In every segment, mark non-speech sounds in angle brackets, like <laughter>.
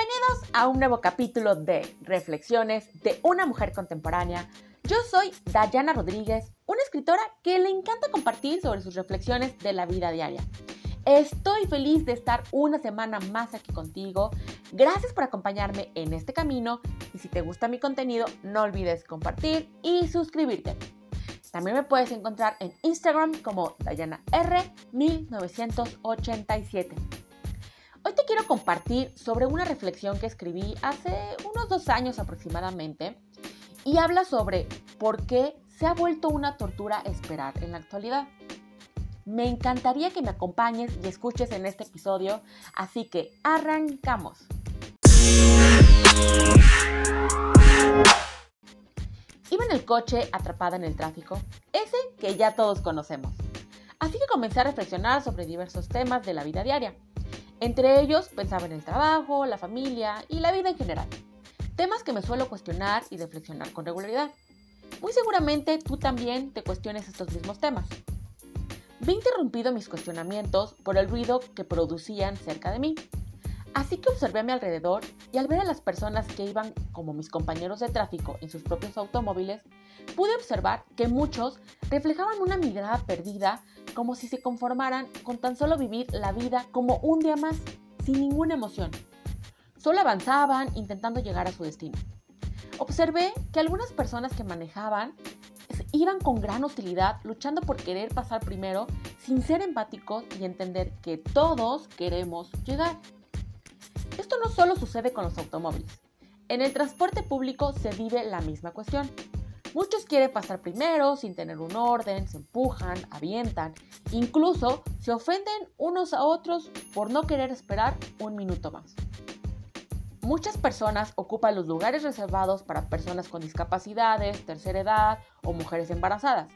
Bienvenidos a un nuevo capítulo de Reflexiones de una mujer contemporánea. Yo soy Dayana Rodríguez, una escritora que le encanta compartir sobre sus reflexiones de la vida diaria. Estoy feliz de estar una semana más aquí contigo. Gracias por acompañarme en este camino y si te gusta mi contenido no olvides compartir y suscribirte. También me puedes encontrar en Instagram como DayanaR1987. Hoy te quiero compartir sobre una reflexión que escribí hace unos dos años aproximadamente y habla sobre por qué se ha vuelto una tortura esperar en la actualidad. Me encantaría que me acompañes y escuches en este episodio, así que arrancamos. Iba en el coche atrapada en el tráfico, ese que ya todos conocemos. Así que comencé a reflexionar sobre diversos temas de la vida diaria. Entre ellos pensaba en el trabajo, la familia y la vida en general. Temas que me suelo cuestionar y reflexionar con regularidad. Muy seguramente tú también te cuestiones estos mismos temas. Vi interrumpido mis cuestionamientos por el ruido que producían cerca de mí. Así que observé a mi alrededor y al ver a las personas que iban como mis compañeros de tráfico en sus propios automóviles, pude observar que muchos reflejaban una mirada perdida como si se conformaran con tan solo vivir la vida como un día más, sin ninguna emoción. Solo avanzaban intentando llegar a su destino. Observé que algunas personas que manejaban iban con gran hostilidad, luchando por querer pasar primero, sin ser empáticos y entender que todos queremos llegar. Esto no solo sucede con los automóviles. En el transporte público se vive la misma cuestión. Muchos quieren pasar primero sin tener un orden, se empujan, avientan, incluso se ofenden unos a otros por no querer esperar un minuto más. Muchas personas ocupan los lugares reservados para personas con discapacidades, tercera edad o mujeres embarazadas.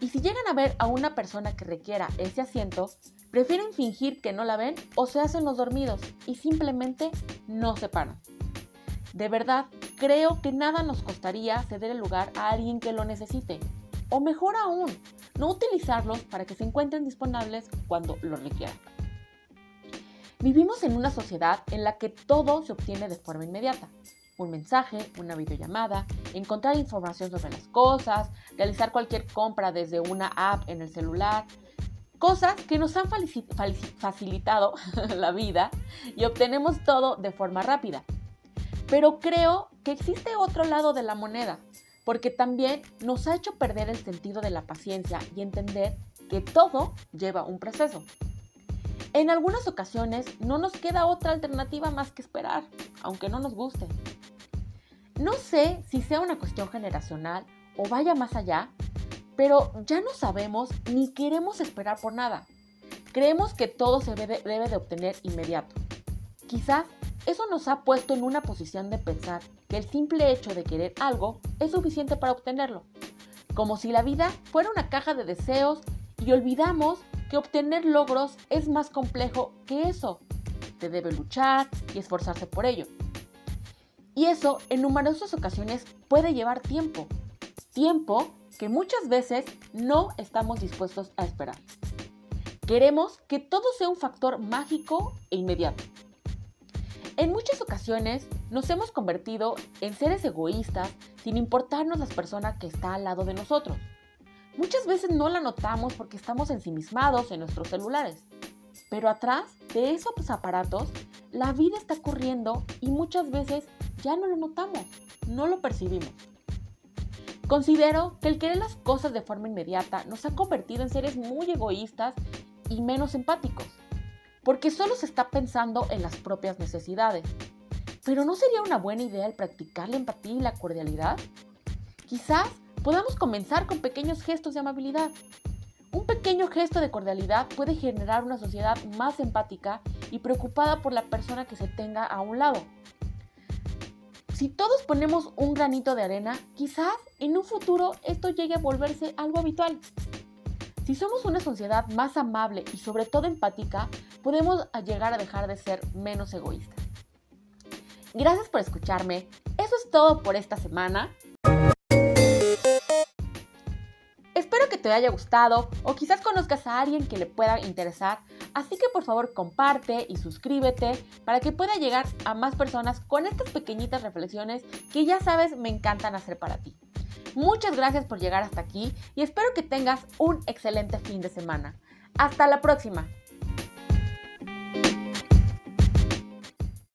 Y si llegan a ver a una persona que requiera ese asiento, prefieren fingir que no la ven o se hacen los dormidos y simplemente no se paran. De verdad, creo que nada nos costaría ceder el lugar a alguien que lo necesite. O mejor aún, no utilizarlos para que se encuentren disponibles cuando lo requieran. Vivimos en una sociedad en la que todo se obtiene de forma inmediata. Un mensaje, una videollamada, encontrar información sobre las cosas, realizar cualquier compra desde una app en el celular, cosas que nos han facilitado <laughs> la vida y obtenemos todo de forma rápida. Pero creo que existe otro lado de la moneda, porque también nos ha hecho perder el sentido de la paciencia y entender que todo lleva un proceso. En algunas ocasiones no nos queda otra alternativa más que esperar, aunque no nos guste. No sé si sea una cuestión generacional o vaya más allá, pero ya no sabemos ni queremos esperar por nada. Creemos que todo se debe, de obtener inmediato. Quizás eso nos ha puesto en una posición de pensar que el simple hecho de querer algo es suficiente para obtenerlo, como si la vida fuera una caja de deseos y olvidamos que obtener logros es más complejo que eso. Se debe luchar y esforzarse por ello. Y eso en numerosas ocasiones puede llevar tiempo. Tiempo que muchas veces no estamos dispuestos a esperar. Queremos que todo sea un factor mágico e inmediato. En muchas ocasiones nos hemos convertido en seres egoístas sin importarnos las personas que está al lado de nosotros. Muchas veces no la notamos porque estamos ensimismados en nuestros celulares. Pero atrás de esos aparatos, la vida está corriendo y muchas veces ya no lo notamos, no lo percibimos. Considero que el querer las cosas de forma inmediata nos ha convertido en seres muy egoístas y menos empáticos, porque solo se está pensando en las propias necesidades. Pero ¿no sería una buena idea el practicar la empatía y la cordialidad? Quizás podamos comenzar con pequeños gestos de amabilidad. Un pequeño gesto de cordialidad puede generar una sociedad más empática y preocupada por la persona que se tenga a un lado. Si todos ponemos un granito de arena, quizás en un futuro esto llegue a volverse algo habitual. Si somos una sociedad más amable y sobre todo empática, podemos llegar a dejar de ser menos egoístas. Gracias por escucharme. Eso es todo por esta semana. Espero que te haya gustado o quizás conozcas a alguien que le pueda interesar, así que por favor comparte y suscríbete para que pueda llegar a más personas con estas pequeñitas reflexiones que ya sabes me encantan hacer para ti. Muchas gracias por llegar hasta aquí y espero que tengas un excelente fin de semana. Hasta la próxima.